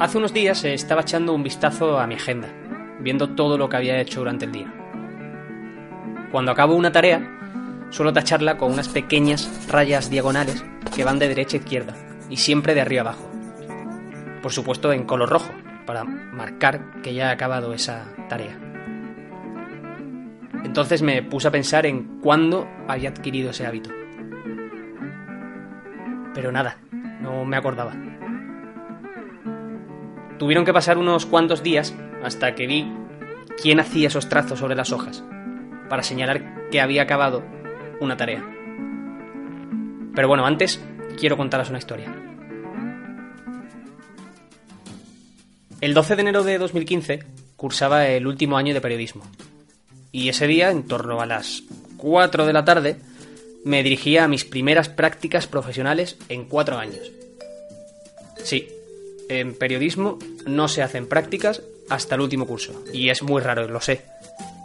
Hace unos días estaba echando un vistazo a mi agenda, viendo todo lo que había hecho durante el día. Cuando acabo una tarea, suelo tacharla con unas pequeñas rayas diagonales que van de derecha a izquierda y siempre de arriba abajo. Por supuesto en color rojo, para marcar que ya he acabado esa tarea. Entonces me puse a pensar en cuándo había adquirido ese hábito. Pero nada, no me acordaba. Tuvieron que pasar unos cuantos días hasta que vi quién hacía esos trazos sobre las hojas, para señalar que había acabado una tarea. Pero bueno, antes quiero contaros una historia. El 12 de enero de 2015 cursaba el último año de periodismo. Y ese día, en torno a las 4 de la tarde, me dirigía a mis primeras prácticas profesionales en cuatro años. Sí, en periodismo no se hacen prácticas hasta el último curso. Y es muy raro, lo sé.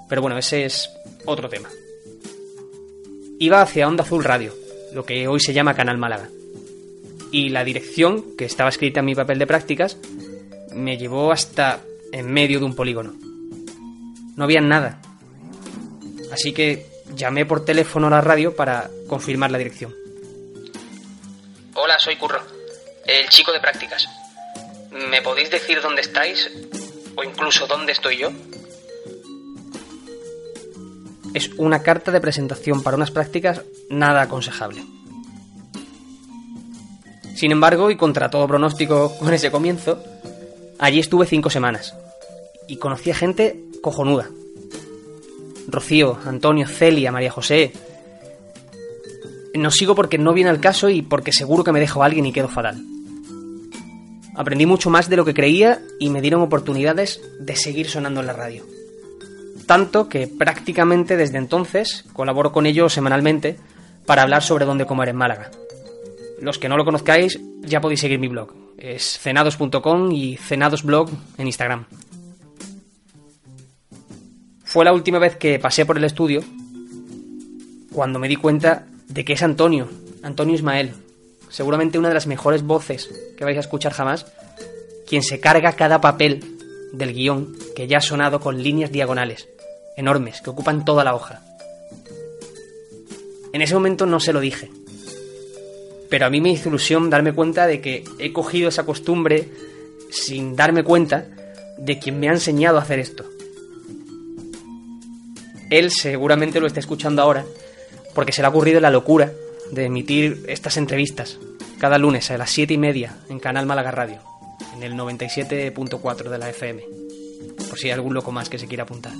Pero bueno, ese es otro tema. Iba hacia Onda Azul Radio, lo que hoy se llama Canal Málaga. Y la dirección, que estaba escrita en mi papel de prácticas, me llevó hasta en medio de un polígono. No había nada. Así que llamé por teléfono a la radio para confirmar la dirección. Hola, soy Curro, el chico de prácticas. ¿Me podéis decir dónde estáis? ¿O incluso dónde estoy yo? Es una carta de presentación para unas prácticas nada aconsejable. Sin embargo, y contra todo pronóstico con ese comienzo, allí estuve cinco semanas. Y conocí a gente cojonuda. Rocío, Antonio, Celia, María José. No sigo porque no viene al caso y porque seguro que me dejo a alguien y quedo fatal. Aprendí mucho más de lo que creía y me dieron oportunidades de seguir sonando en la radio. Tanto que prácticamente desde entonces colaboro con ellos semanalmente para hablar sobre dónde comer en Málaga. Los que no lo conozcáis ya podéis seguir mi blog. Es cenados.com y cenadosblog en Instagram. Fue la última vez que pasé por el estudio cuando me di cuenta de que es Antonio, Antonio Ismael, seguramente una de las mejores voces que vais a escuchar jamás, quien se carga cada papel del guion que ya ha sonado con líneas diagonales, enormes, que ocupan toda la hoja. En ese momento no se lo dije, pero a mí me hizo ilusión darme cuenta de que he cogido esa costumbre sin darme cuenta de quien me ha enseñado a hacer esto. Él seguramente lo está escuchando ahora porque se le ha ocurrido la locura de emitir estas entrevistas cada lunes a las 7 y media en Canal Málaga Radio, en el 97.4 de la FM, por si hay algún loco más que se quiera apuntar.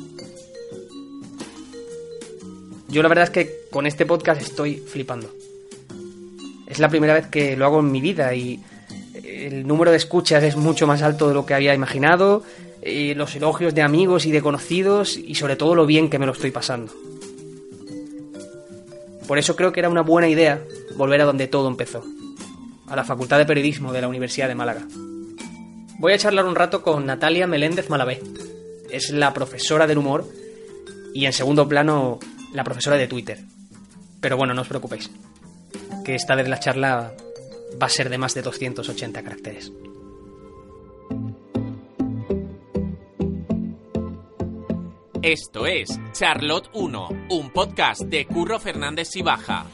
Yo la verdad es que con este podcast estoy flipando. Es la primera vez que lo hago en mi vida y el número de escuchas es mucho más alto de lo que había imaginado, los elogios de amigos y de conocidos y sobre todo lo bien que me lo estoy pasando. Por eso creo que era una buena idea volver a donde todo empezó, a la Facultad de Periodismo de la Universidad de Málaga. Voy a charlar un rato con Natalia Meléndez Malabé. Es la profesora del humor y en segundo plano la profesora de Twitter. Pero bueno, no os preocupéis, que esta vez la charla va a ser de más de 280 caracteres. Esto es Charlotte 1, un podcast de Curro Fernández y Baja.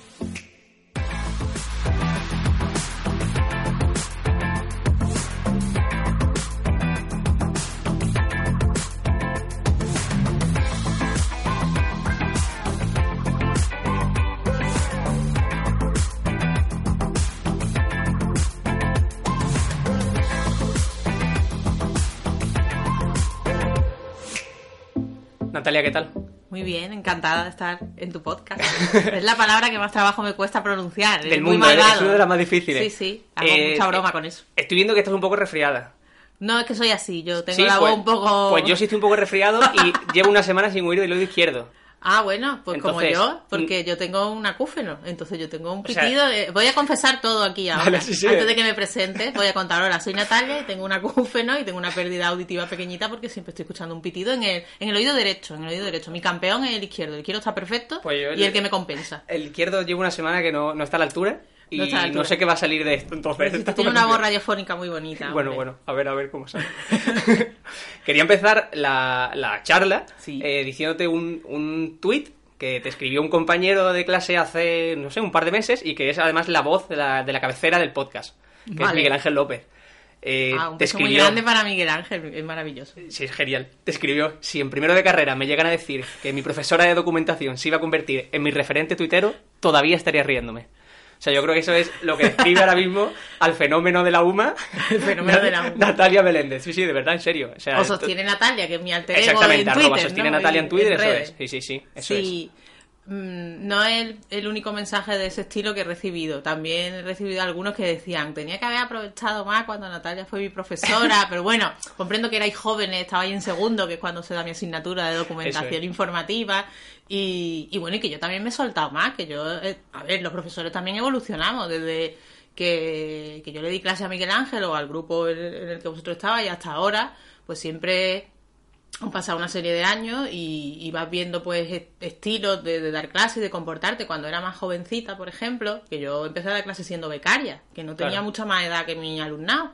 Natalia, ¿qué tal? Muy bien, encantada de estar en tu podcast. es la palabra que más trabajo me cuesta pronunciar. Del mundo, ¿eh? es una de las más difíciles. Sí, sí, hago Eh, mucha broma con eso. Estoy viendo que estás un poco resfriada. No, es que soy así, yo tengo Sí, la pues, voz un poco... Pues yo sí estoy un poco resfriado y llevo una semana sin oír del oído izquierdo. Ah, bueno, pues Entonces, como yo, porque yo tengo un acúfeno, entonces yo tengo un O sea- pitido. eh, voy a confesar todo aquí ahora. Vale, sí, sí. Antes de que me presente, voy a contar ahora. Soy Natalia y tengo un acúfeno y tengo una pérdida auditiva pequeñita porque siempre estoy escuchando un pitido en el, en el oído derecho, en el oído derecho. Mi campeón es el izquierdo, el izquierdo está perfecto Pues yo- y el que me compensa. El izquierdo lleva una semana que no, no está a la altura y No no, está a la altura. sé qué va a salir de esto. Entonces, si súper una voz radiofónica muy bonita. Bueno, hombre. bueno, a ver, a ver cómo sale. Quería empezar la, la charla Sí. eh, diciéndote un, un tuit que te escribió un compañero de clase hace, no sé, un par de meses y que es además la voz de la, de la cabecera del podcast, que es. Miguel Ángel López. Eh, Ah, un te muy grande para Miguel Ángel, es maravilloso. Sí, es genial. Te escribió, si en primero de carrera me llegan a decir que mi profesora de documentación se iba a convertir en mi referente tuitero, todavía estaría riéndome. O sea, yo creo que eso es lo que describe ahora mismo al fenómeno de la UMA. El fenómeno de la UMA. Natalia Meléndez. Sí, sí, de verdad, en serio. O, sea, O sostiene Natalia, que es mi alter ego Exactamente, en Twitter, sostiene ¿no? Natalia en Twitter, eso redes. es. Sí, sí, sí, eso es. Sí, mm, no es el, el único mensaje de ese estilo que he recibido. También he recibido algunos que decían, tenía que haber aprovechado más cuando Natalia fue mi profesora, pero bueno, comprendo que erais jóvenes, estaba ahí en segundo, que es cuando se da mi asignatura de documentación es. informativa, y, y bueno, y que yo también me he soltado más, que yo, eh, a ver, los profesores también evolucionamos desde que, que yo le di clase a Miguel Ángel o al grupo en el que vosotros estabais y hasta ahora, pues siempre han pasado una serie de años y, y vas viendo pues est- estilos de, de dar clases de comportarte. Cuando era más jovencita, por ejemplo, que yo empecé a dar clases siendo becaria, que no tenía Claro. mucha más edad que mi alumnado.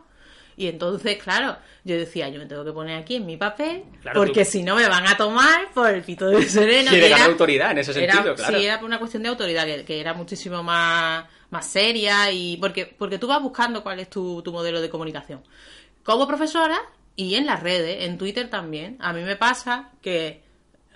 Y entonces, claro, yo decía, yo me tengo que poner aquí en mi papel, Claro, porque tú- si no me van a tomar por el pito de sereno. Quiere ganar autoridad en ese era- sentido, claro. Sí, era por una cuestión de autoridad, que, que era muchísimo más, más seria y porque, porque tú vas buscando cuál es tu, tu modelo de comunicación. Como profesora y en las redes, en Twitter también, a mí me pasa que,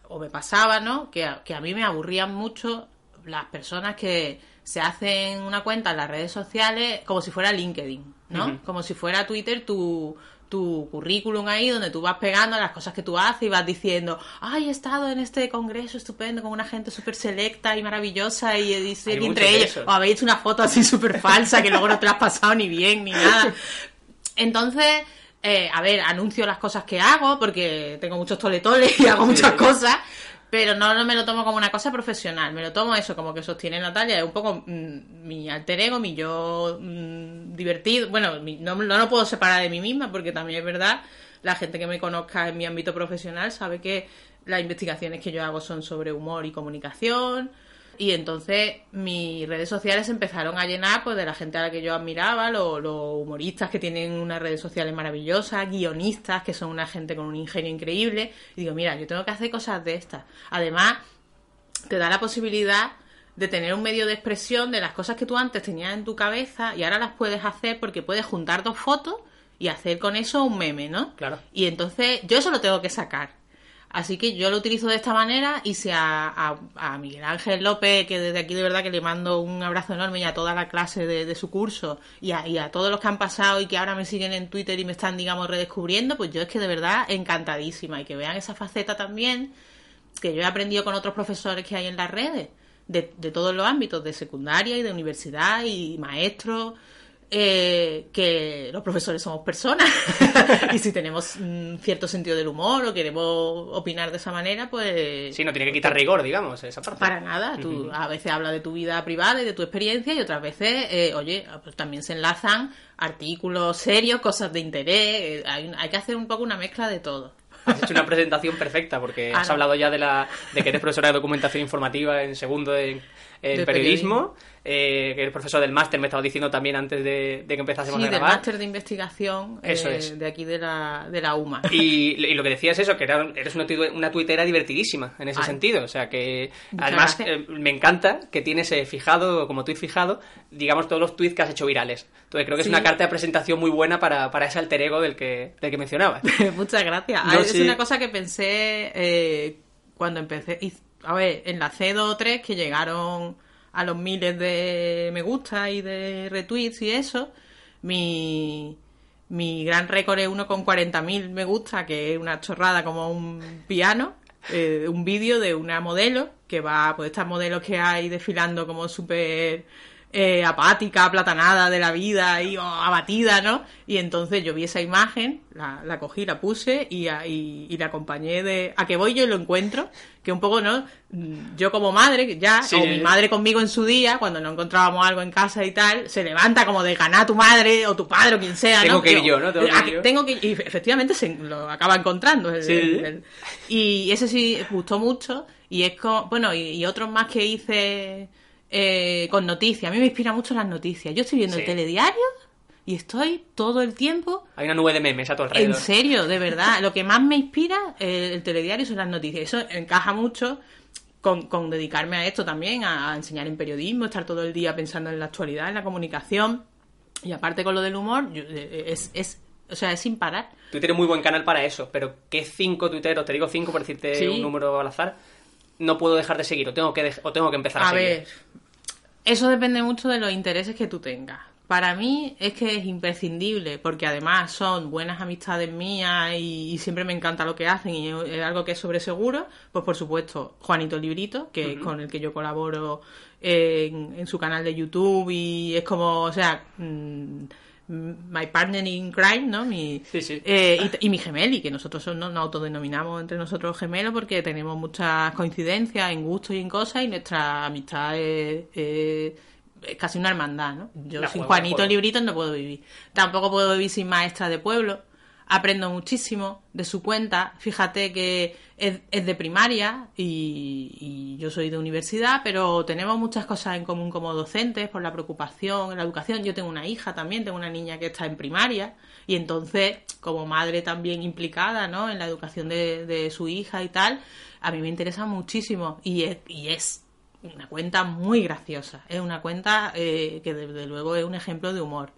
o me pasaba, ¿no? Que, a- que a mí me aburrían mucho las personas que se hacen una cuenta en las redes sociales como si fuera LinkedIn, ¿no? Como si fuera Twitter tu, tu currículum ahí donde tú vas pegando las cosas que tú haces y vas diciendo, ay, he estado en este congreso estupendo con una gente súper selecta y maravillosa y, y- y entre ellos, o habéis hecho una foto así súper falsa que luego no te la has pasado ni bien ni nada. Entonces, eh, a ver, anuncio las cosas que hago porque tengo muchos toletoles y hago muchas cosas, pero no, no me lo tomo como una cosa profesional, me lo tomo eso, como que sostiene Natalia, es un poco mm, mi alter ego, mi yo mm, divertido. Bueno, mi- no, no lo puedo separar de mí misma porque también es verdad, la gente que me conozca en mi ámbito profesional sabe que las investigaciones que yo hago son sobre humor y comunicación. Y entonces mis redes sociales empezaron a llenar pues de la gente a la que yo admiraba, lo- los humoristas que tienen unas redes sociales maravillosas, guionistas que son una gente con un ingenio increíble. Y digo, mira, yo tengo que hacer cosas de estas. Además, te da la posibilidad de tener un medio de expresión de las cosas que tú antes tenías en tu cabeza y ahora las puedes hacer porque puedes juntar dos fotos y hacer con eso un meme, ¿no? Claro. Y entonces yo eso lo tengo que sacar. Así que yo lo utilizo de esta manera y si a, Miguel Ángel López, que desde aquí de verdad que le mando un abrazo enorme y a toda la clase de, de su curso y a, y a todos los que han pasado y que ahora me siguen en Twitter y me están, digamos, redescubriendo, pues yo es que de verdad encantadísima. Y que vean esa faceta también que yo he aprendido con otros profesores que hay en las redes, de, de todos los ámbitos, de secundaria y de universidad y maestros, eh, que los profesores somos personas y si tenemos un cierto sentido del humor o queremos opinar de esa manera, pues Sí, no tiene que quitar rigor, digamos, esa parte. para nada. Tú a veces hablas de tu vida privada y de tu experiencia y otras veces, eh, oye, pues también se enlazan artículos serios, cosas de interés. eh, hay, hay que hacer un poco una mezcla de todo. Has hecho una presentación perfecta porque Ah, has hablado ya de la de que eres profesora de documentación informativa en segundo en, en periodismo, eh, que eres profesor del máster, me estabas diciendo también antes de, de que empezásemos Sí, a del grabar. máster de investigación Eso eh, es. de aquí de la, de la UMA. Y, y lo que decías es eso, que era- eres una, una tuitera divertidísima en ese Ay. sentido. O sea que Muchas además eh, me encanta que tienes eh, fijado, como tuit fijado, digamos todos los tweets que has hecho virales. Entonces creo que Sí. es una carta de presentación muy buena para, para ese alter ego del que, del que mencionabas. Muchas gracias. No, es sí. una cosa que pensé eh, cuando empecé. A ver, en la C2 o 3 que llegaron a los miles de me gusta y de retweets y eso, mi, mi gran récord es uno con 40.000 me gusta, que es una chorrada como un piano. eh, un vídeo de una modelo que va, pues estas modelos que hay desfilando como súper eh, apática, aplatanada de la vida y oh, abatida, ¿no? Y entonces yo vi esa imagen, la, la cogí, la puse y, a- y, y la acompañé de a que voy yo y lo encuentro, que un poco, ¿no? Mm, Yo como madre, que ya, Sí. o mi madre conmigo en su día, cuando no encontrábamos algo en casa y tal, se levanta como de ganar a tu madre o tu padre o quien sea, Tengo ¿no? que ir yo, ¿no? Tengo que a ir yo. tengo que- y efectivamente se lo acaba encontrando. el- Sí. el- el- y ese sí gustó mucho. Y es como, bueno, y, y otros más que hice eh, con noticias. A mí me inspira mucho las noticias. Yo estoy viendo Sí. el telediario y estoy todo el tiempo. Hay una nube de memes a tu En alrededor. serio, de verdad. Lo que más me inspira eh, el telediario son las noticias. Eso encaja mucho con, con dedicarme a esto también, a, a enseñar en periodismo, estar todo el día pensando en la actualidad, en la comunicación. Y aparte con lo del humor, yo- eh, es, es, o sea, es sin parar. Twitter es muy buen canal para eso, pero ¿qué cinco tuiteros, te digo cinco por decirte Sí. un número al azar, no puedo dejar de seguir o tengo que, o tengo que empezar a, A seguir? ver, eso depende mucho de los intereses que tú tengas. Para mí es que es imprescindible, porque además son buenas amistades mías y, y siempre me encanta lo que hacen y es algo que es sobre seguro. Pues por supuesto, Juanito Librito, que es con el que yo colaboro en, en su canal de YouTube y es como, o sea, mm, my partner in crime, ¿no? Mi, Sí, sí. eh, y, y mi gemeli, que nosotros nos, nos autodenominamos entre nosotros gemelos porque tenemos muchas coincidencias en gustos y en cosas y nuestra amistad es, es- es casi una hermandad, ¿no? Yo La sin juego, Juanito. Libritos no puedo vivir. Tampoco puedo vivir sin maestra de pueblo. Aprendo muchísimo de su cuenta. Fíjate que es, de primaria y, yo soy de universidad, pero tenemos muchas cosas en común como docentes por la preocupación la educación. Yo tengo una hija también, tengo una niña que está en primaria y entonces, como madre también implicada ¿no? en la educación de, de su hija y tal, a mí me interesa muchísimo y es, y es una cuenta muy graciosa. Es una cuenta eh, que desde luego es un ejemplo de humor.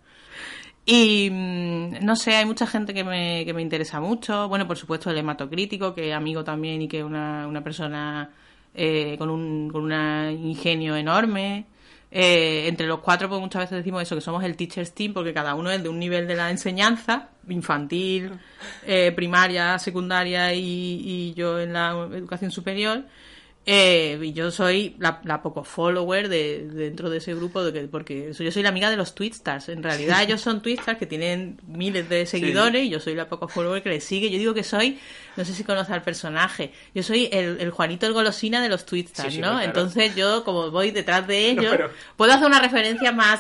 Y mm, no sé, hay mucha gente que me, que me interesa mucho. Bueno, por supuesto, el hematocrítico, que es amigo también y que es una, una persona eh, con un con un ingenio enorme. Eh, entre los cuatro, pues muchas veces decimos eso, que somos el teacher's team, porque cada uno es de un nivel de la enseñanza, infantil, eh, primaria, secundaria y yo en la educación superior. Eh, y yo soy la, la poco follower de, dentro de ese grupo, de que, porque yo soy la amiga de los Twitstars. En realidad ellos son Twitstars que tienen miles de seguidores y yo soy la poco follower que les sigue. Yo digo que soy, no sé si conoce al personaje, yo soy el, el Juanito el Golosina de los Twitstars, Sí, sí, ¿no? claro. Entonces yo, como voy detrás de ellos, pero- puedo hacer una referencia más,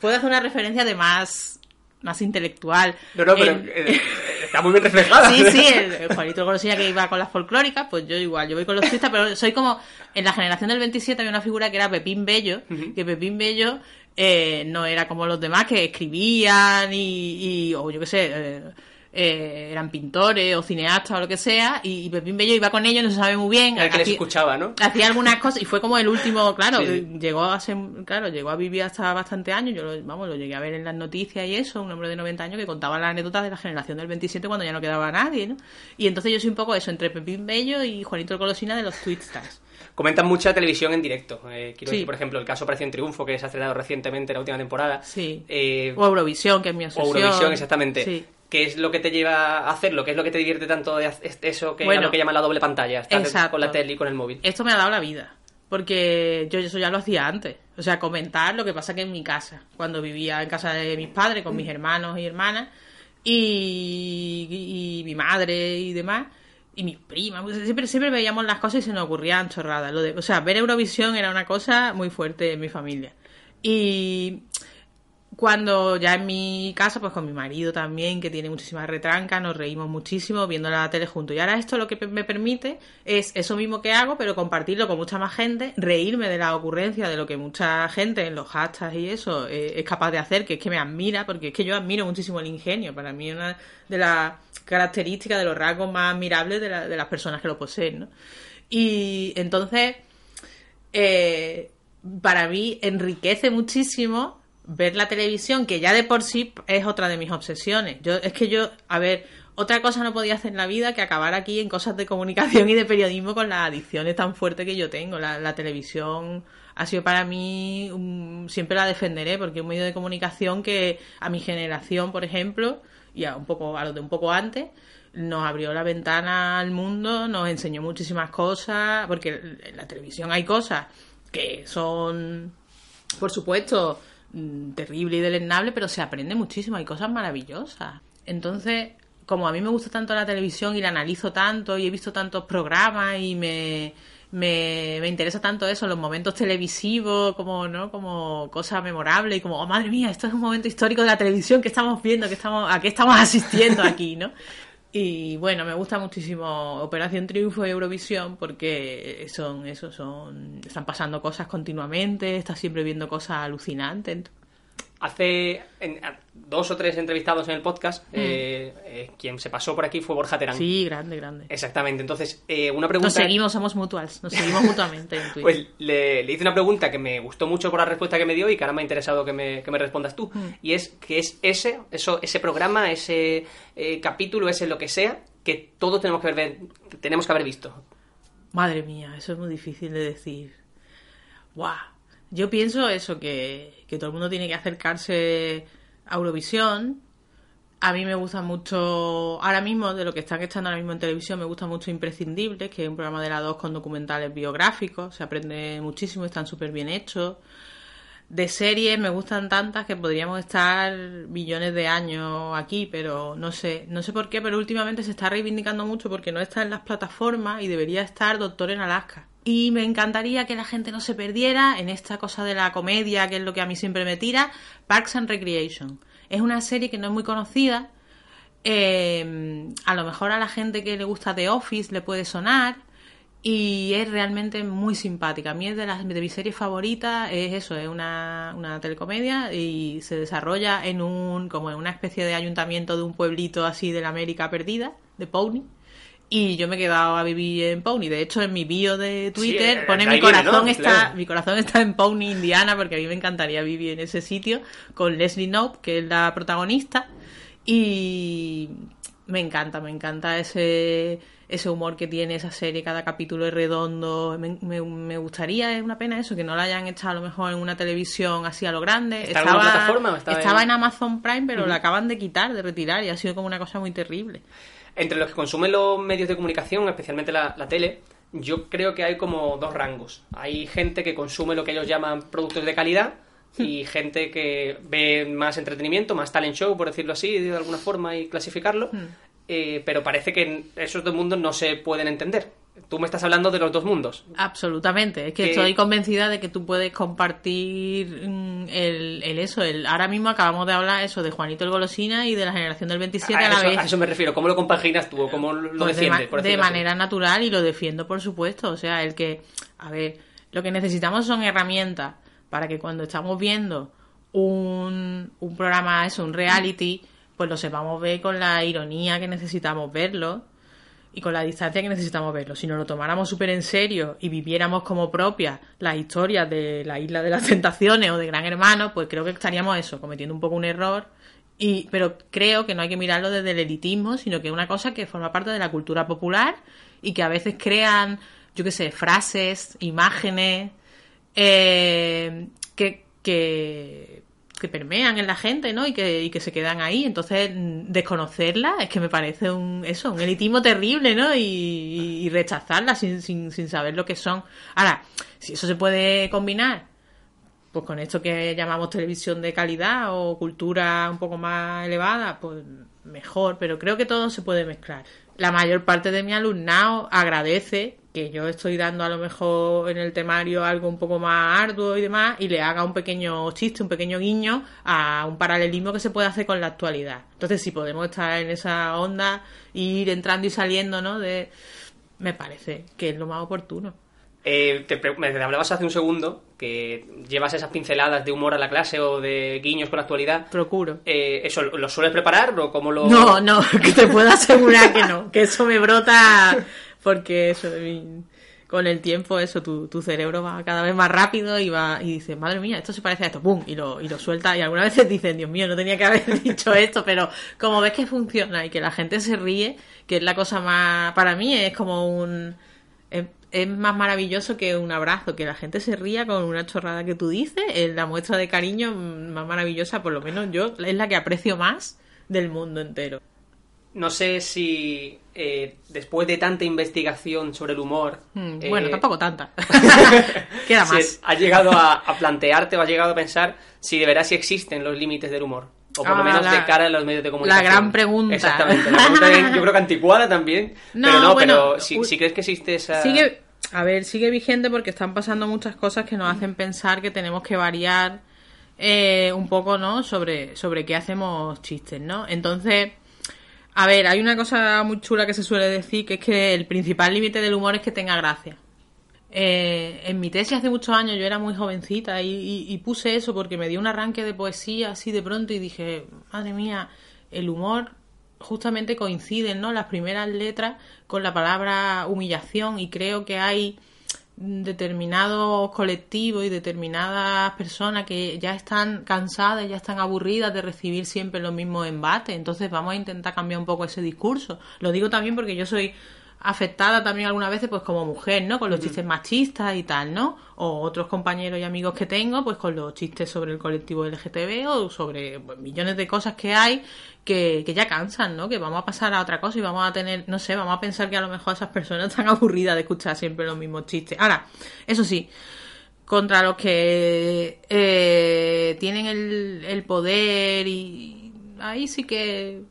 puedo hacer una referencia de más más intelectual. No, no, pero eh, está muy bien reflejada. Sí, sí, el, el Juanito Golosina que iba con las folclóricas, pues yo igual, yo voy con los turistas, pero soy como, en la generación del 27 había una figura que era Pepín Bello, que Pepín Bello eh, no era como los demás que escribían y, y o yo qué sé, eh, eh, eran pintores o cineastas o lo que sea, y, y Pepín Bello iba con ellos, no se sabe muy bien. Era el que les hacía- escuchaba, ¿no? hacía algunas cosas y fue como el último, claro, Sí, llegó a ser, claro, llegó a vivir hasta bastante años, yo lo, vamos, lo llegué a ver en las noticias y eso, un hombre de 90 años que contaba las anécdotas de la generación del 27 cuando ya no quedaba nadie, ¿no? Y entonces yo soy un poco eso, entre Pepín Bello y Juanito Colosina de los Twitstars. Comentan mucha televisión en directo. Eh, quiero Sí. decir, por ejemplo, el caso Operación Triunfo, que se ha estrenado recientemente la última temporada. Sí. Eh, O Eurovisión, que es mi o obsesión. Eurovisión, exactamente. Sí. ¿Qué es lo que te lleva a hacerlo? ¿Qué es lo que te divierte tanto de hac- eso que, a Bueno. lo que llaman la doble pantalla? Estar Exacto. con la tele y con el móvil. Esto me ha dado la vida. Porque yo eso ya lo hacía antes. O sea, comentar lo que pasa que en mi casa. Cuando vivía en casa de mis padres, con mis hermanos y hermanas. Y, y- y mi madre y demás. Y mis primas. pues siempre, siempre veíamos las cosas y se nos ocurrían chorradas. Lo de, o sea, ver Eurovisión era una cosa muy fuerte en mi familia. Y cuando ya en mi casa, pues con mi marido también, que tiene muchísimas retrancas, nos reímos muchísimo viendo la tele juntos. Y ahora esto lo que me permite es eso mismo que hago, pero compartirlo con mucha más gente, reírme de la ocurrencia de lo que mucha gente en los hashtags y eso eh, es capaz de hacer, que es que me admira, porque es que yo admiro muchísimo el ingenio. Para mí es una de las características, de los rasgos más admirables de, la- de las personas que lo poseen, ¿no? Y entonces eh, para mí enriquece muchísimo ver la televisión, que ya de por sí es otra de mis obsesiones. Yo, es que yo, a ver, otra cosa no podía hacer en la vida que acabar aquí en cosas de comunicación y de periodismo con las adicciones tan fuertes que yo tengo. La, televisión ha sido para mí, siempre la defenderé, porque es un medio de comunicación que a mi generación, por ejemplo, y a un poco a los de un poco antes, nos abrió la ventana al mundo, nos enseñó muchísimas cosas, porque en la televisión hay cosas que son, por supuesto, mm, terribles y deleznables, pero se aprende muchísimo, hay cosas maravillosas. Entonces, como a mí me gusta tanto la televisión y la analizo tanto y he visto tantos programas y me, me, me interesa tanto eso, los momentos televisivos, como, ¿no? como cosas memorables y como, oh madre mía, esto es un momento histórico de la televisión que estamos viendo, que estamos, a qué estamos asistiendo aquí, ¿no? Y bueno, me gusta muchísimo Operación Triunfo y Eurovisión porque son eso, son están pasando cosas continuamente, estás siempre viendo cosas alucinantes. Hace en- dos o tres entrevistados en el podcast, eh, eh, quien se pasó por aquí fue Borja Terán. Mm. Sí, grande, grande. Exactamente. Entonces, eh, una pregunta. Nos seguimos, somos mutuals, nos seguimos mutuamente en Twitter. Pues le, le hice una pregunta que me gustó mucho por la respuesta que me dio y que ahora me ha interesado que me, que me respondas tú. Mm. Y es que es ese, eso, ese programa, ese eh, capítulo, ese lo que sea, que todos tenemos que haber, tenemos que haber visto. Madre mía, eso es muy difícil de decir. Guau. Yo pienso eso, que, que todo el mundo tiene que acercarse a Eurovisión. A mí me gusta mucho, ahora mismo, de lo que están echando ahora mismo en televisión, me gusta mucho Imprescindibles, que es un programa de la 2 con documentales biográficos. Se aprende muchísimo, están súper bien hechos. De series me gustan tantas que podríamos estar millones de años aquí, pero no sé, no sé por qué, pero últimamente se está reivindicando mucho porque no está en las plataformas y debería estar Doctor en Alaska. Y me encantaría que la gente no se perdiera en esta cosa de la comedia, que es lo que a mí siempre me tira, Parks and Recreation. Es una serie que no es muy conocida, eh, a lo mejor a la gente que le gusta The Office le puede sonar y es realmente muy simpática. A mí es de de mis series favoritas, es eso, es una, una telecomedia y se desarrolla en un como en una especie de ayuntamiento de un pueblito así de la América perdida, de Pony. Y yo me he quedado a vivir en Pony. De hecho, en mi bio de Twitter eh, pone mi corazón ¿no? está, Claro. mi corazón está en Pony, Indiana, porque a mí me encantaría vivir en ese sitio con Leslie Knope, que es la protagonista. Y me encanta, me encanta ese, ese humor que tiene esa serie, cada capítulo es redondo. Me, me- me gustaría, es una pena eso, que no la hayan echado a lo mejor en una televisión así a lo grande. ¿Está en plataforma o estaba en- en Amazon Prime, pero la acaban de quitar, de retirar, y ha sido como una cosa muy terrible. Entre los que consumen los medios de comunicación, especialmente la, la tele, yo creo que hay como dos rangos. Hay gente que consume lo que ellos llaman productos de calidad y gente que ve más entretenimiento, más talent show, por decirlo así, de alguna forma, y clasificarlo. Eh, pero parece que esos dos mundos no se pueden entender. Tú me estás hablando de los dos mundos. Absolutamente, es que Que- estoy convencida de que tú puedes compartir mm, el, el eso, el ahora mismo acabamos de hablar eso de Juanito el Golosina y de la generación del 27 a, a, la eso, vez. a eso me refiero. ¿Cómo lo compaginas tú o cómo lo Pues de, defiendes? ma- por de así? manera natural y lo defiendo por supuesto, o sea, el que, a ver, lo que necesitamos son herramientas para que cuando estamos viendo un, un programa, eso, un reality, pues lo sepamos ver con la ironía que necesitamos verlo y con la distancia que necesitamos verlo. Si nos lo tomáramos súper en serio y viviéramos como propias las historias de la Isla de las Tentaciones o de Gran Hermano, pues creo que estaríamos eso, cometiendo un poco un error. Y, pero creo que no hay que mirarlo desde el elitismo, sino que es una cosa que forma parte de la cultura popular y que a veces crean, yo qué sé, frases, imágenes, eh, que, que, que permean en la gente, ¿no? Y que, y que se quedan ahí. Entonces, desconocerla es que me parece un, eso, un elitismo terrible, ¿no? Y, y rechazarla sin, sin, sin saber lo que son. Ahora, si eso se puede combinar, pues con esto que llamamos televisión de calidad o cultura un poco más elevada, pues mejor, pero creo que todo se puede mezclar. La mayor parte de mi alumnado agradece que yo estoy dando a lo mejor en el temario algo un poco más arduo y demás y le haga un pequeño chiste, un pequeño guiño a un paralelismo que se puede hacer con la actualidad. Entonces, si podemos estar en esa onda, ir entrando y saliendo, ¿no? De, me parece que es lo más oportuno. Eh, te, me hablabas hace un segundo que llevas esas pinceladas de humor a la clase o de guiños con la actualidad. Procuro. Eh, ¿Eso lo sueles preparar o cómo lo...? No, no, que te puedo asegurar que no, que eso me brota porque eso, con el tiempo eso, tu, tu cerebro va cada vez más rápido y va y dices, madre mía, esto se parece a esto, ¡pum! Y lo, y lo suelta y algunas veces dicen, Dios mío, no tenía que haber dicho esto, pero como ves que funciona y que la gente se ríe, que es la cosa más, para mí es como un, es, es más maravilloso que un abrazo, que la gente se ría con una chorrada que tú dices, es la muestra de cariño más maravillosa, por lo menos yo, es la que aprecio más del mundo entero. No sé si eh, después de tanta investigación sobre el humor... Mm, eh, Bueno, tampoco tanta. Queda si más. has llegado a, a plantearte o has llegado a pensar si de veras si existen los límites del humor. O por lo Ah, menos la- de cara a los medios de comunicación. gran pregunta. Exactamente. La pregunta yo creo que anticuada también. No, pero no, bueno, pero si crees que existe esa... Sigue, a ver, sigue vigente porque están pasando muchas cosas que nos hacen pensar que tenemos que variar eh, un poco, ¿no? Sobre, sobre qué hacemos chistes, ¿no? Entonces, a ver, hay una cosa muy chula que se suele decir, que es que el principal límite del humor es que tenga gracia. Eh, en mi tesis hace muchos años yo era muy jovencita y, y- y puse eso porque me dio un arranque de poesía así de pronto y dije, madre mía, el humor justamente coinciden, ¿no? Las primeras letras con la palabra humillación y creo que hay determinados colectivos y determinadas personas que ya están cansadas, ya están aburridas de recibir siempre los mismos embates. Entonces vamos a intentar cambiar un poco ese discurso. Lo digo también porque yo soy afectada también algunas veces pues como mujer, ¿no? Con los chistes machistas y tal, ¿no? O otros compañeros y amigos que tengo pues con los chistes sobre el colectivo LGTB o sobre pues, millones de cosas que hay que, que ya cansan, ¿no? Que vamos a pasar a otra cosa y vamos a tener, no sé, vamos a pensar que a lo mejor esas personas están aburridas de escuchar siempre los mismos chistes. Ahora, eso sí, contra los que eh, tienen el, el poder y ahí sí que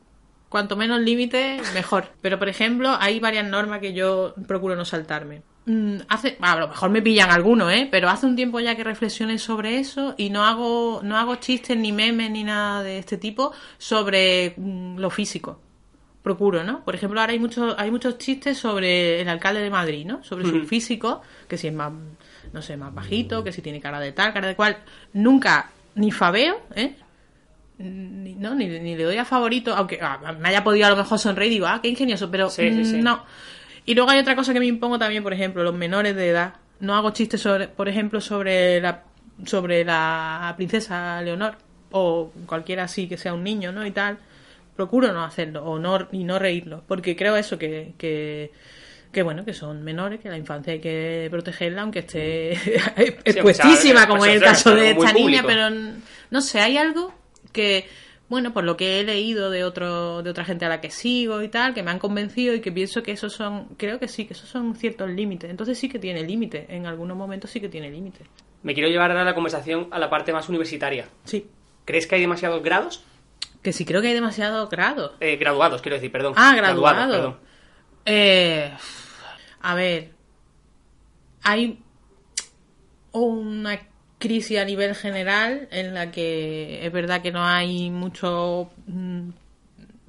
cuanto menos límites, mejor. Pero, por ejemplo, hay varias normas que yo procuro no saltarme. Mm, Hace, a lo mejor me pillan algunos, ¿eh? Pero hace un tiempo ya que reflexioné sobre eso y no hago, no hago chistes ni memes ni nada de este tipo sobre mm, lo físico. Procuro, ¿no? Por ejemplo, ahora hay muchos, hay muchos chistes sobre el alcalde de Madrid, ¿no? Sobre su físico, que si es más, no sé, más bajito, que si tiene cara de tal, cara de cual. Nunca ni fabeo, ¿eh? Ni, no, ni, ni le doy a favorito, aunque ah, me haya podido a lo mejor sonreír y digo, ah, qué ingenioso, pero Sí, sí, sí. mm, no. Y luego hay otra cosa que me impongo también, por ejemplo, los menores de edad. No hago chistes, sobre, por ejemplo, sobre la, sobre la princesa Leonor o cualquiera así que sea un niño, ¿no? Y tal. Procuro no hacerlo o no, y no reírlo, porque creo eso, que, que, que bueno, que son menores, que la infancia hay que protegerla, aunque esté expuestísima, como pues, es el caso de esta niña, pero no sé, hay algo que, bueno, por lo que he leído de otro, de otra gente a la que sigo y tal, que me han convencido y que pienso que esos son, creo que sí, que esos son ciertos límites. Entonces sí que tiene límite, en algunos momentos sí que tiene límite. Me quiero llevar ahora la conversación a la parte más universitaria. Sí. ¿Crees que hay demasiados grados? Que sí creo que hay demasiado grado. Eh, graduados, quiero decir, perdón. Ah, Graduados, graduado. perdón. Eh, a ver, hay una crisis a nivel general en la que es verdad que no hay mucho... mm,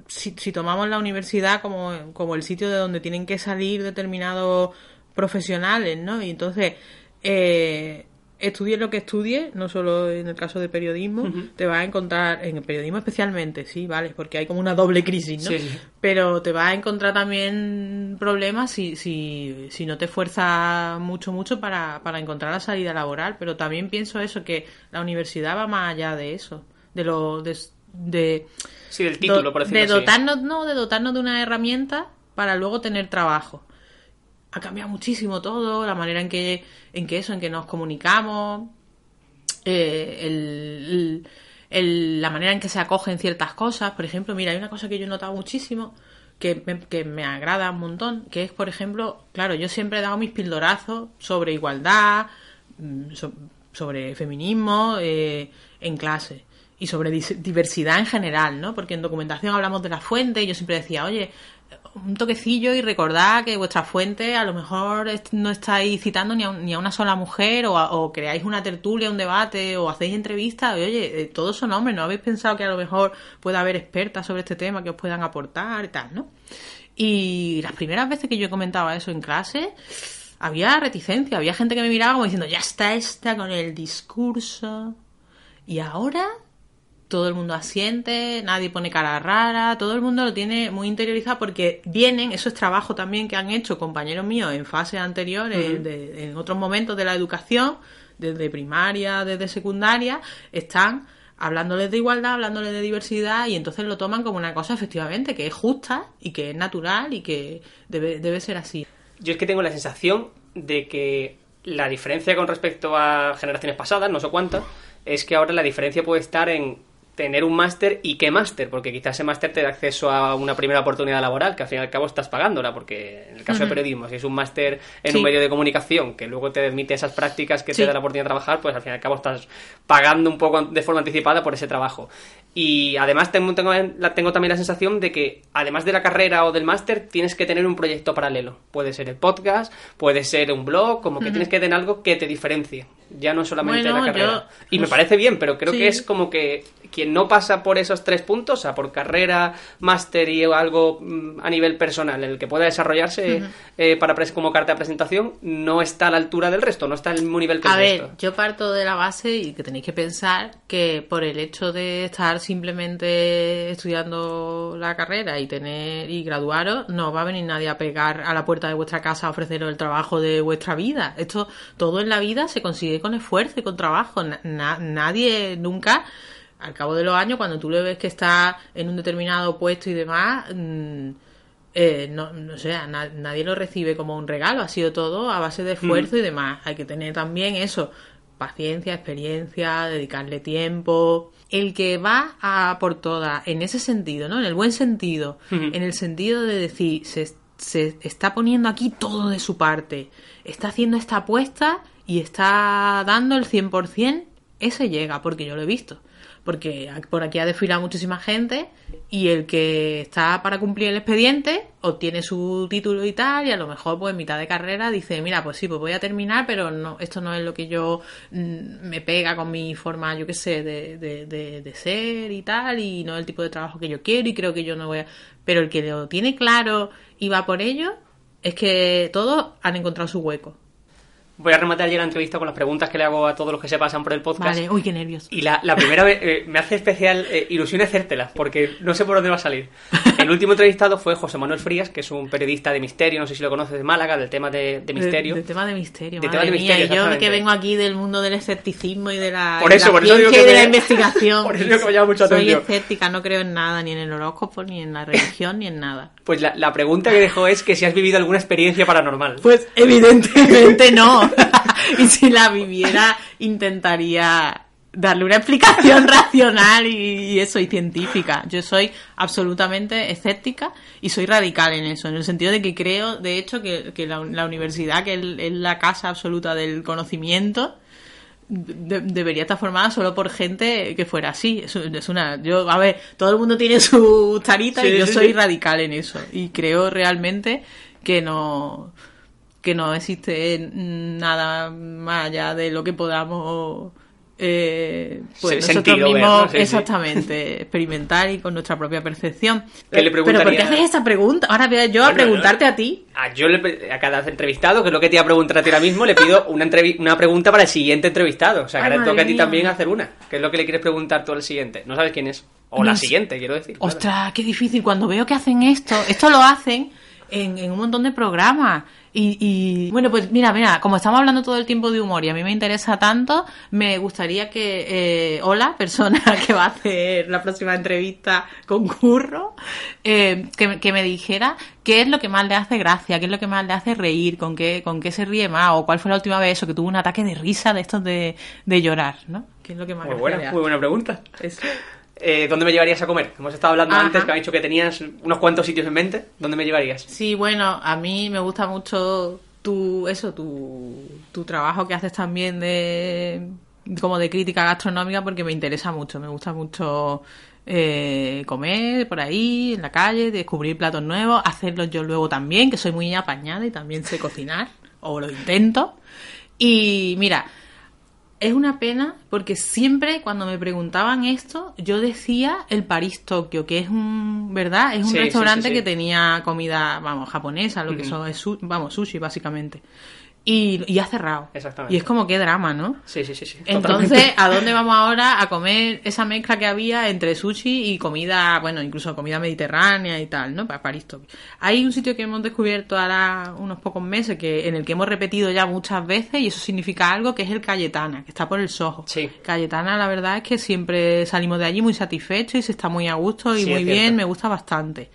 Si, si tomamos la universidad como, como el sitio de donde tienen que salir determinados profesionales, ¿no? Y entonces, eh, estudies lo que estudies, no solo en el caso de periodismo, te vas a encontrar, en el periodismo especialmente, sí, vale, porque hay como una doble crisis, ¿no? Sí, sí. Pero te vas a encontrar también problemas si, si, si no te esfuerzas mucho, mucho para, para encontrar la salida laboral. Pero también pienso eso, que la universidad va más allá de eso, de lo de, de, Sí, del título, do- por decirlo de así. dotarnos, no, de dotarnos de una herramienta para luego tener trabajo. Ha cambiado muchísimo todo, la manera en que, en que eso, en que nos comunicamos, eh, el- el- la manera en que se acogen ciertas cosas. Por ejemplo, mira, hay una cosa que yo he notado muchísimo que me, que me agrada un montón, que es, por ejemplo, claro, yo siempre he dado mis pildorazos sobre igualdad, mm, so- sobre feminismo eh, en clase y sobre diversidad en general, ¿no? Porque en documentación hablamos de la fuente y yo siempre decía, oye, un toquecillo y recordad que vuestra fuente a lo mejor no estáis citando ni a, ni a una sola mujer o, creáis una tertulia, un debate o hacéis entrevistas. Y, oye, eh, todos son hombres, ¿no habéis pensado que a lo mejor puede haber expertas sobre este tema que os puedan aportar y tal, ¿no? Y las primeras veces que yo comentaba eso en clase, había reticencia, había gente que me miraba como diciendo, ya está esta con el discurso. Y ahora todo el mundo asiente, nadie pone cara rara, todo el mundo lo tiene muy interiorizado porque vienen, eso es trabajo también que han hecho compañeros míos en fases anteriores, de- en otros momentos de la educación, desde primaria, desde secundaria, están hablándoles de igualdad, hablándoles de diversidad y entonces lo toman como una cosa efectivamente que es justa y que es natural y que debe, debe ser así. Yo es que tengo la sensación de que la diferencia con respecto a generaciones pasadas, no sé cuántas, es que ahora la diferencia puede estar en tener un máster y qué máster, porque quizás ese máster te da acceso a una primera oportunidad laboral, que al fin y al cabo estás pagándola, porque en el caso de periodismo, si es un máster en Sí. un medio de comunicación que luego te admite esas prácticas que Sí. te da la oportunidad de trabajar, pues al fin y al cabo estás pagando un poco de forma anticipada por ese trabajo. Y además tengo, tengo, la- tengo también la sensación de que, además de la carrera o del máster, tienes que tener un proyecto paralelo. Puede ser el podcast, puede ser un blog, como que tienes que tener algo que te diferencie. Ya no solamente Bueno, la carrera. yo- y me sé. parece bien, pero creo Sí. que es como que quien no pasa por esos tres puntos, o sea, por carrera, máster y algo mm, a nivel personal, en el que pueda desarrollarse eh, para como carta de presentación, no está a la altura del resto, no está al mismo nivel que A el ver, resto. yo parto de la base y que tenéis que pensar que por el hecho de estar simplemente estudiando la carrera y tener y graduaros, no va a venir nadie a pegar a la puerta de vuestra casa a ofreceros el trabajo de vuestra vida. Esto todo en la vida se consigue con esfuerzo y con trabajo. Na- na- nadie nunca al cabo de los años cuando tú le ves que está en un determinado puesto y demás, mm, eh, no, no sé, na- nadie lo recibe como un regalo, ha sido todo a base de esfuerzo y demás. Hay que tener también eso, paciencia, experiencia, dedicarle tiempo. El que va a por todas, en ese sentido, ¿no? En el buen sentido, en el sentido de decir, se, se está poniendo aquí todo de su parte, está haciendo esta apuesta y está dando el 100%, ese llega, porque yo lo he visto. Porque por aquí ha desfilado muchísima gente y el que está para cumplir el expediente obtiene su título y tal y a lo mejor pues en mitad de carrera dice, mira, pues sí, pues voy a terminar, pero no esto no es lo que yo mm, me pega con mi forma, yo qué sé, de, de, de, de ser y tal y no es el tipo de trabajo que yo quiero y creo que yo no voy a... Pero el que lo tiene claro y va por ello es que todos han encontrado su hueco. Voy a rematar ya la entrevista con las preguntas que le hago a todos los que se pasan por el podcast. Vale, uy, qué nervios. Y la, la primera vez eh, me hace especial eh, ilusión hacértela, porque no sé por dónde va a salir. El último entrevistado fue José Manuel Frías, que es un periodista de misterio, no sé si lo conoces de Málaga, del tema de, de misterio. De, de tema de misterio, De madre tema de mía. misterio, y yo que vengo aquí del mundo del escepticismo y de la, Por eso, la por eso digo ciencia que y de me- la investigación. por eso digo que me llama mucho Soy atención. escéptica, no creo en nada, ni en el horóscopo, ni en la religión, ni en nada. Pues la, la pregunta que dejó es que si has vivido alguna experiencia paranormal. Pues evidentemente no. y si la viviera, intentaría darle una explicación racional y, y eso, y científica. Yo soy absolutamente escéptica y soy radical en eso, en el sentido de que creo, de hecho, que, que la, la universidad, que es la casa absoluta del conocimiento, de- debería estar formada solo por gente que fuera así. Es, es una, yo, a ver, todo el mundo tiene su tarita Sí, y yo sí, soy sí. radical en eso. Y creo realmente que no, que no existe nada más allá de lo que podamos eh, pues Se- nosotros ver, mismos ¿no? Sí, sí. exactamente experimentar y con nuestra propia percepción. ¿Qué le Pero ¿por qué haces esta pregunta? Ahora voy a yo a Bueno, preguntarte no, a ti. A, yo le a cada entrevistado, que es lo que te iba a preguntar a ti ahora mismo, le pido una, una pregunta para el siguiente entrevistado. O sea, que ahora toca a ti también hacer una. ¿Qué es lo que le quieres preguntar tú al siguiente? No sabes quién es. O la siguiente, quiero decir. claro. Ostras, qué difícil. Cuando veo que hacen esto, esto lo hacen en, en un montón de programas. Y, y, bueno, pues mira, mira, como estamos hablando todo el tiempo de humor y a mí me interesa tanto, me gustaría que, eh, hola, persona que va a hacer la próxima entrevista con Curro, eh, que, me- que me dijera qué es lo que más le hace gracia, qué es lo que más le hace reír, con qué, con qué se ríe más, o cuál fue la última vez eso, que tuvo un ataque de risa de estos de, de llorar, ¿no? ¿Qué es lo que más Muy gracia le buena, hace? muy buena pregunta. Eso. Eh, ¿Dónde me llevarías a comer? Hemos estado hablando Ajá. antes que has dicho que tenías unos cuantos sitios en mente. ¿Dónde me llevarías? Sí, bueno, a mí me gusta mucho tu eso, tu, tu trabajo que haces también de como de crítica gastronómica porque me interesa mucho, me gusta mucho eh, comer por ahí, en la calle, descubrir platos nuevos, hacerlos yo luego también, que soy muy apañada y también sé cocinar, o lo intento. Y mira, es una pena porque siempre cuando me preguntaban esto, yo decía el París Tokio, que es un, ¿verdad? Es un Sí, restaurante sí, sí. que tenía comida, vamos, japonesa, lo que son es, vamos, sushi básicamente. Y, y ha cerrado. Exactamente. Y es como qué drama, ¿no? Sí, sí, sí. sí Entonces, totalmente. ¿a dónde vamos ahora a comer esa mezcla que había entre sushi y comida, bueno, incluso comida mediterránea y tal, ¿no? Para París. Hay un sitio que hemos descubierto ahora unos pocos meses que en el que hemos repetido ya muchas veces y eso significa algo que es el Cayetana, que está por el Soho. Sí. Cayetana, la verdad es que siempre salimos de allí muy satisfechos y se está muy a gusto y Sí, muy bien, me gusta bastante.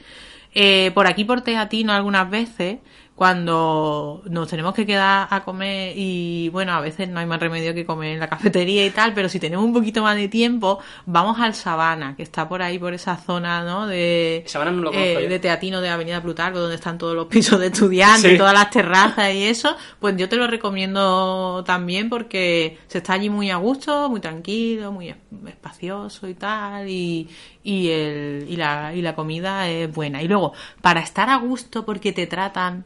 Eh, por aquí por Teatino algunas veces, cuando nos tenemos que quedar a comer y bueno, a veces no hay más remedio que comer en la cafetería y tal, pero si tenemos un poquito más de tiempo, vamos al Sabana, que está por ahí, por esa zona, ¿no? De, Sabana no lo eh, conozco de Teatino de Avenida Plutarco, donde están todos los pisos de estudiantes, Sí. todas las terrazas y eso, pues yo te lo recomiendo también porque se está allí muy a gusto, muy tranquilo, muy es- espacioso y tal, y, y, el, y, la, y la comida es buena. Y luego, para estar a gusto porque te tratan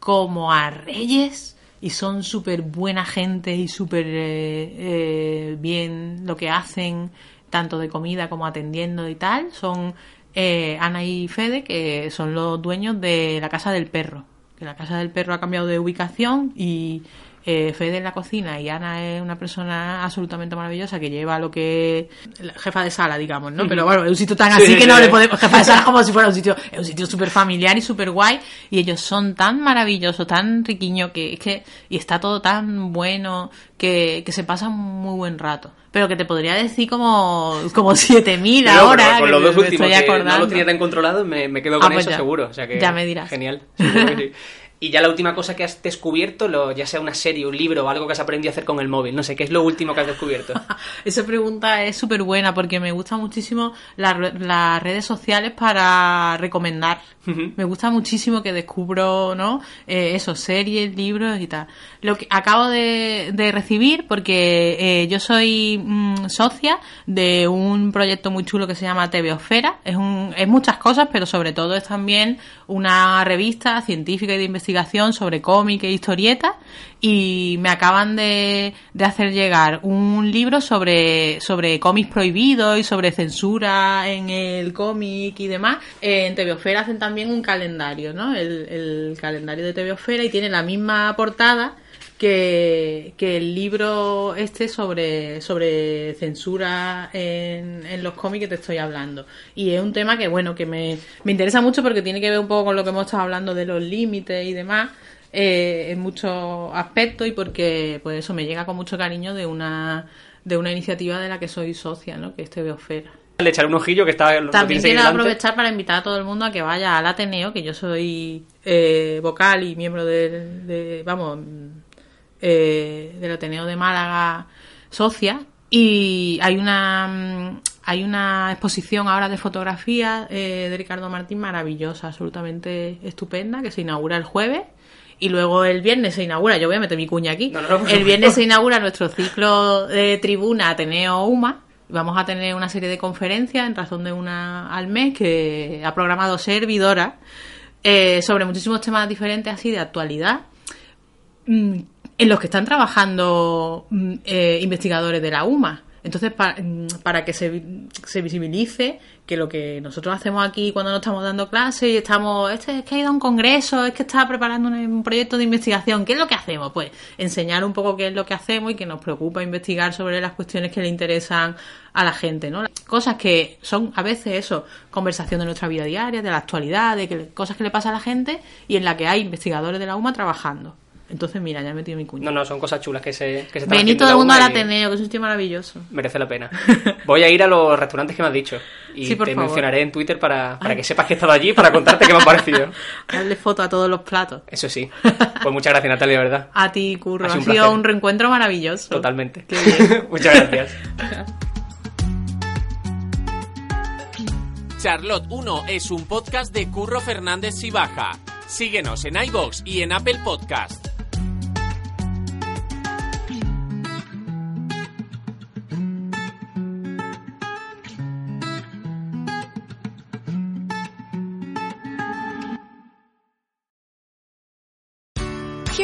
como a reyes y son súper buena gente y súper eh, eh, bien lo que hacen, tanto de comida como atendiendo y tal, son eh, Ana y Fede, que son los dueños de la Casa del Perro. Que la Casa del Perro ha cambiado de ubicación y eh, Fede en la cocina y Ana es una persona absolutamente maravillosa que lleva lo que la jefa de sala, digamos, ¿no? Pero bueno, es un sitio tan Sí, así que no sí. le podemos jefa de sala como si fuera un sitio, es un sitio súper familiar y súper guay y ellos son tan maravillosos, tan riquiños que es que y está todo tan bueno que, que se pasa un muy buen rato. Pero que te podría decir como como 7000 Pero, ahora. con los dos últimos que no lo tenía tan controlado, me, me quedo Ah, con pues eso ya. seguro. O sea que, Ya me dirás. Genial. que sí. Y ya la última cosa que has descubierto, lo, ya sea una serie, un libro o algo que has aprendido a hacer con el móvil, no sé, ¿qué es lo último que has descubierto? Esa pregunta es súper buena porque me gustan muchísimo las las redes sociales para recomendar. Me gusta muchísimo que descubro, ¿no? Eh, eso, series, libros y tal. Lo que acabo de, de recibir porque eh, yo soy mm, socia de un proyecto muy chulo que se llama TVosfera. Es, un, es muchas cosas, pero sobre todo es también una revista científica y de investigación sobre cómic e historietas y me acaban de, de hacer llegar un libro sobre, sobre cómics prohibidos y sobre censura en el cómic y demás. Eh, en TVosfera hacen también un calendario, ¿no? El, el calendario de TVosfera y tiene la misma portada que, que el libro este sobre, sobre censura en, en los cómics que te estoy hablando. Y es un tema que, bueno, que me, me interesa mucho porque tiene que ver un poco con lo que hemos estado hablando de los límites y demás eh, en muchos aspectos y porque, pues eso, me llega con mucho cariño de una, de una iniciativa de la que soy socia, ¿no? Que es TVosfera. Le echaré un ojillo que está lo También quiero aprovechar para invitar a todo el mundo a que vaya al Ateneo, que yo soy eh, vocal y miembro del, de, vamos, eh, del Ateneo de Málaga socia. Y hay una mm, hay una exposición ahora de fotografía eh, de Ricardo Martín maravillosa, absolutamente estupenda, que se inaugura el jueves. Y luego el viernes se inaugura, yo voy a meter mi cuña aquí. No, no, no, por el viernes se inaugura nuestro ciclo de tribuna Ateneo UMA. Vamos a tener una serie de conferencias en razón de una al mes que ha programado Servidora eh, sobre muchísimos temas diferentes así de actualidad mm, en los que están trabajando mm, eh, investigadores de la UMA. Entonces, mm, para que se, se visibilice que lo que nosotros hacemos aquí cuando nos estamos dando clases y estamos, este es que ha ido a un congreso, es que está preparando un, un proyecto de investigación, ¿qué es lo que hacemos? Pues enseñar un poco qué es lo que hacemos y que nos preocupa investigar sobre las cuestiones que le interesan a la gente, ¿no? Cosas que son a veces eso, conversación de nuestra vida diaria, de la actualidad, de que, cosas que le pasa a la gente y en la que hay investigadores de la UMA trabajando. Entonces, mira, ya he metido mi cuña. No, no, son cosas chulas que se, que se haciendo todo el mundo la al Ateneo, que es un sitio maravilloso. Merece la pena. Voy a ir a los restaurantes que me has dicho. Y Sí, por te favor. mencionaré en Twitter para, para que sepas que he estado allí para contarte qué me ha parecido. Darle foto a todos los platos. Eso sí. Pues muchas gracias, Natalia, de verdad. A ti, Curro. Ha Ha sido un reencuentro maravilloso. Totalmente. Qué bien. muchas gracias. Charlotte 1 es un podcast de Curro Fernández Sibaja. Síguenos en iBox y en Apple Podcast.